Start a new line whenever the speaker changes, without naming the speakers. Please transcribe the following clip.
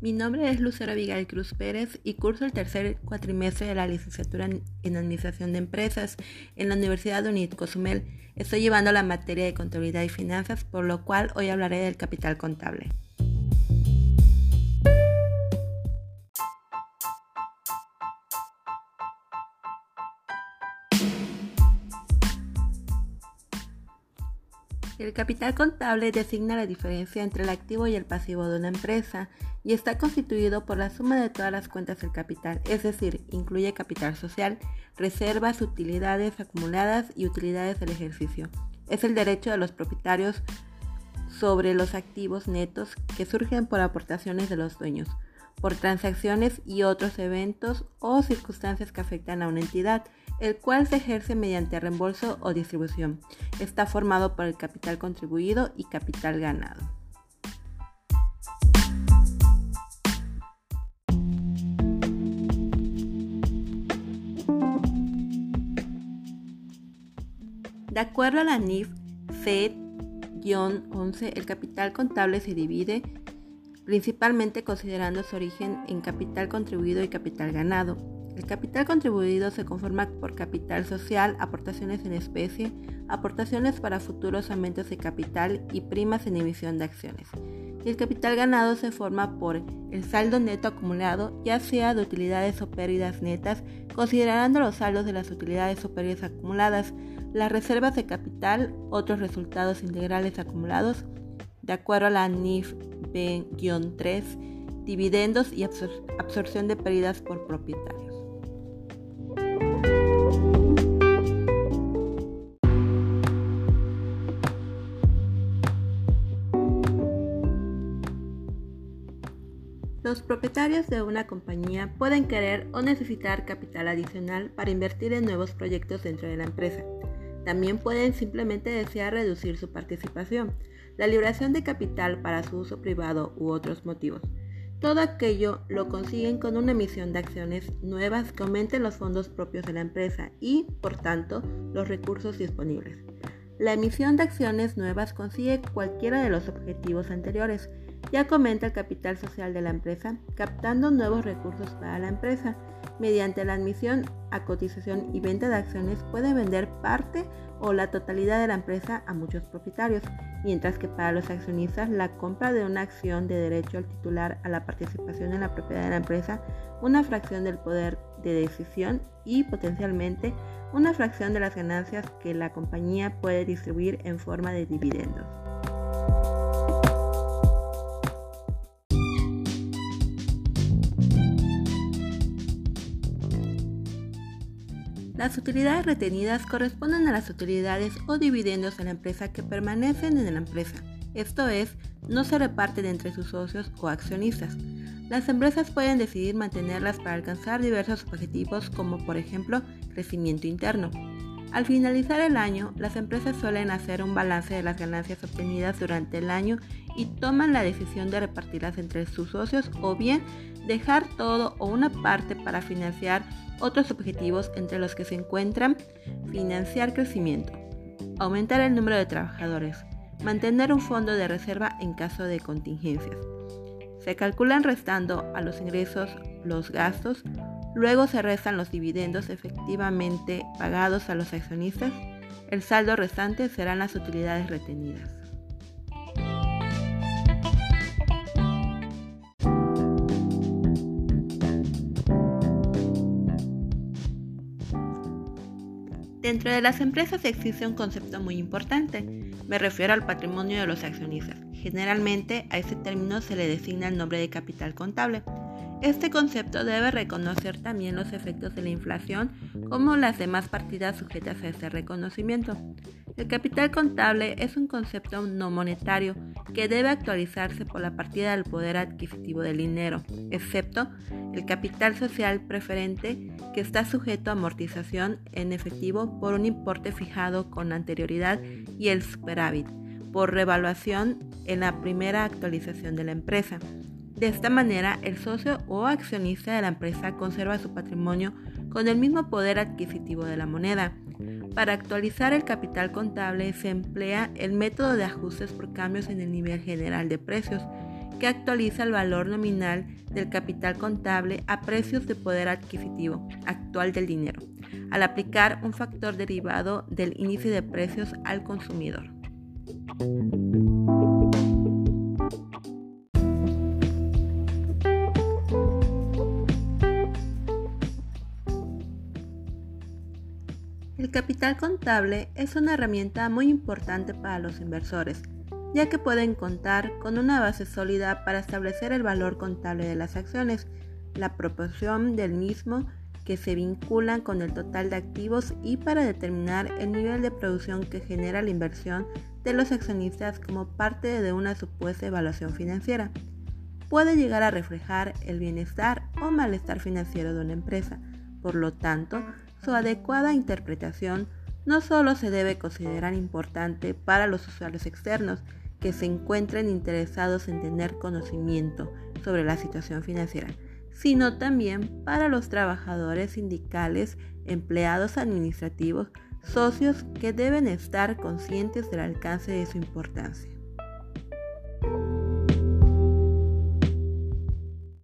Mi nombre es Lucero Abigail Cruz Pérez y curso el tercer cuatrimestre de la licenciatura en Administración de Empresas en la Universidad de UNIT Cozumel. Estoy llevando la materia de Contabilidad y Finanzas, por lo cual hoy hablaré del capital contable. El capital contable designa la diferencia entre el activo y el pasivo de una empresa y está constituido por la suma de todas las cuentas del capital, es decir, incluye capital social, reservas, utilidades acumuladas y utilidades del ejercicio. Es el derecho de los propietarios sobre los activos netos que surgen por aportaciones de los dueños por transacciones y otros eventos o circunstancias que afectan a una entidad, el cual se ejerce mediante reembolso o distribución. Está formado por el capital contribuido y capital ganado. De acuerdo a la NIF FED-11, el capital contable se divide principalmente considerando su origen en capital contribuido y capital ganado. El capital contribuido se conforma por capital social, aportaciones en especie, aportaciones para futuros aumentos de capital y primas en emisión de acciones. Y el capital ganado se forma por el saldo neto acumulado, ya sea de utilidades o pérdidas netas, considerando los saldos de las utilidades o pérdidas acumuladas, las reservas de capital, otros resultados integrales acumulados, de acuerdo a la NIF B-3, dividendos y absorción de pérdidas por propietarios. Los propietarios de una compañía pueden querer o necesitar capital adicional para invertir en nuevos proyectos dentro de la empresa. También pueden simplemente desear reducir su participación la liberación de capital para su uso privado u otros motivos. Todo aquello lo consiguen con una emisión de acciones nuevas que aumenten los fondos propios de la empresa y, por tanto, los recursos disponibles. La emisión de acciones nuevas consigue cualquiera de los objetivos anteriores. Ya comenta el capital social de la empresa, captando nuevos recursos para la empresa. Mediante la admisión a cotización y venta de acciones puede vender parte o la totalidad de la empresa a muchos propietarios, mientras que para los accionistas la compra de una acción de derecho al titular a la participación en la propiedad de la empresa, una fracción del poder de decisión y potencialmente una fracción de las ganancias que la compañía puede distribuir en forma de dividendos. Las utilidades retenidas corresponden a las utilidades o dividendos de la empresa que permanecen en la empresa, esto es, no se reparten entre sus socios o accionistas. Las empresas pueden decidir mantenerlas para alcanzar diversos objetivos como por ejemplo crecimiento interno. Al finalizar el año, las empresas suelen hacer un balance de las ganancias obtenidas durante el año y toman la decisión de repartirlas entre sus socios o bien dejar todo o una parte para financiar otros objetivos entre los que se encuentran financiar crecimiento, aumentar el número de trabajadores, mantener un fondo de reserva en caso de contingencias. Se calculan restando a los ingresos los gastos, luego se restan los dividendos efectivamente pagados a los accionistas, el saldo restante serán las utilidades retenidas. Dentro de las empresas existe un concepto muy importante. Me refiero al patrimonio de los accionistas. Generalmente a ese término se le designa el nombre de capital contable. Este concepto debe reconocer también los efectos de la inflación como las demás partidas sujetas a este reconocimiento. El capital contable es un concepto no monetario que debe actualizarse por la partida del poder adquisitivo del dinero, excepto el capital social preferente que está sujeto a amortización en efectivo por un importe fijado con anterioridad y el superávit por revaluación en la primera actualización de la empresa. De esta manera, el socio o accionista de la empresa conserva su patrimonio con el mismo poder adquisitivo de la moneda. Para actualizar el capital contable se emplea el método de ajustes por cambios en el nivel general de precios que actualiza el valor nominal del capital contable a precios de poder adquisitivo actual del dinero, al aplicar un factor derivado del índice de precios al consumidor. El capital contable es una herramienta muy importante para los inversores, ya que pueden contar con una base sólida para establecer el valor contable de las acciones, la proporción del mismo que se vinculan con el total de activos y para determinar el nivel de producción que genera la inversión de los accionistas como parte de una supuesta evaluación financiera. Puede llegar a reflejar el bienestar o malestar financiero de una empresa. Por lo tanto, su adecuada interpretación no solo se debe considerar importante para los usuarios externos que se encuentren interesados en tener conocimiento sobre la situación financiera, sino también para los trabajadores sindicales, empleados administrativos, socios que deben estar conscientes del alcance de su importancia.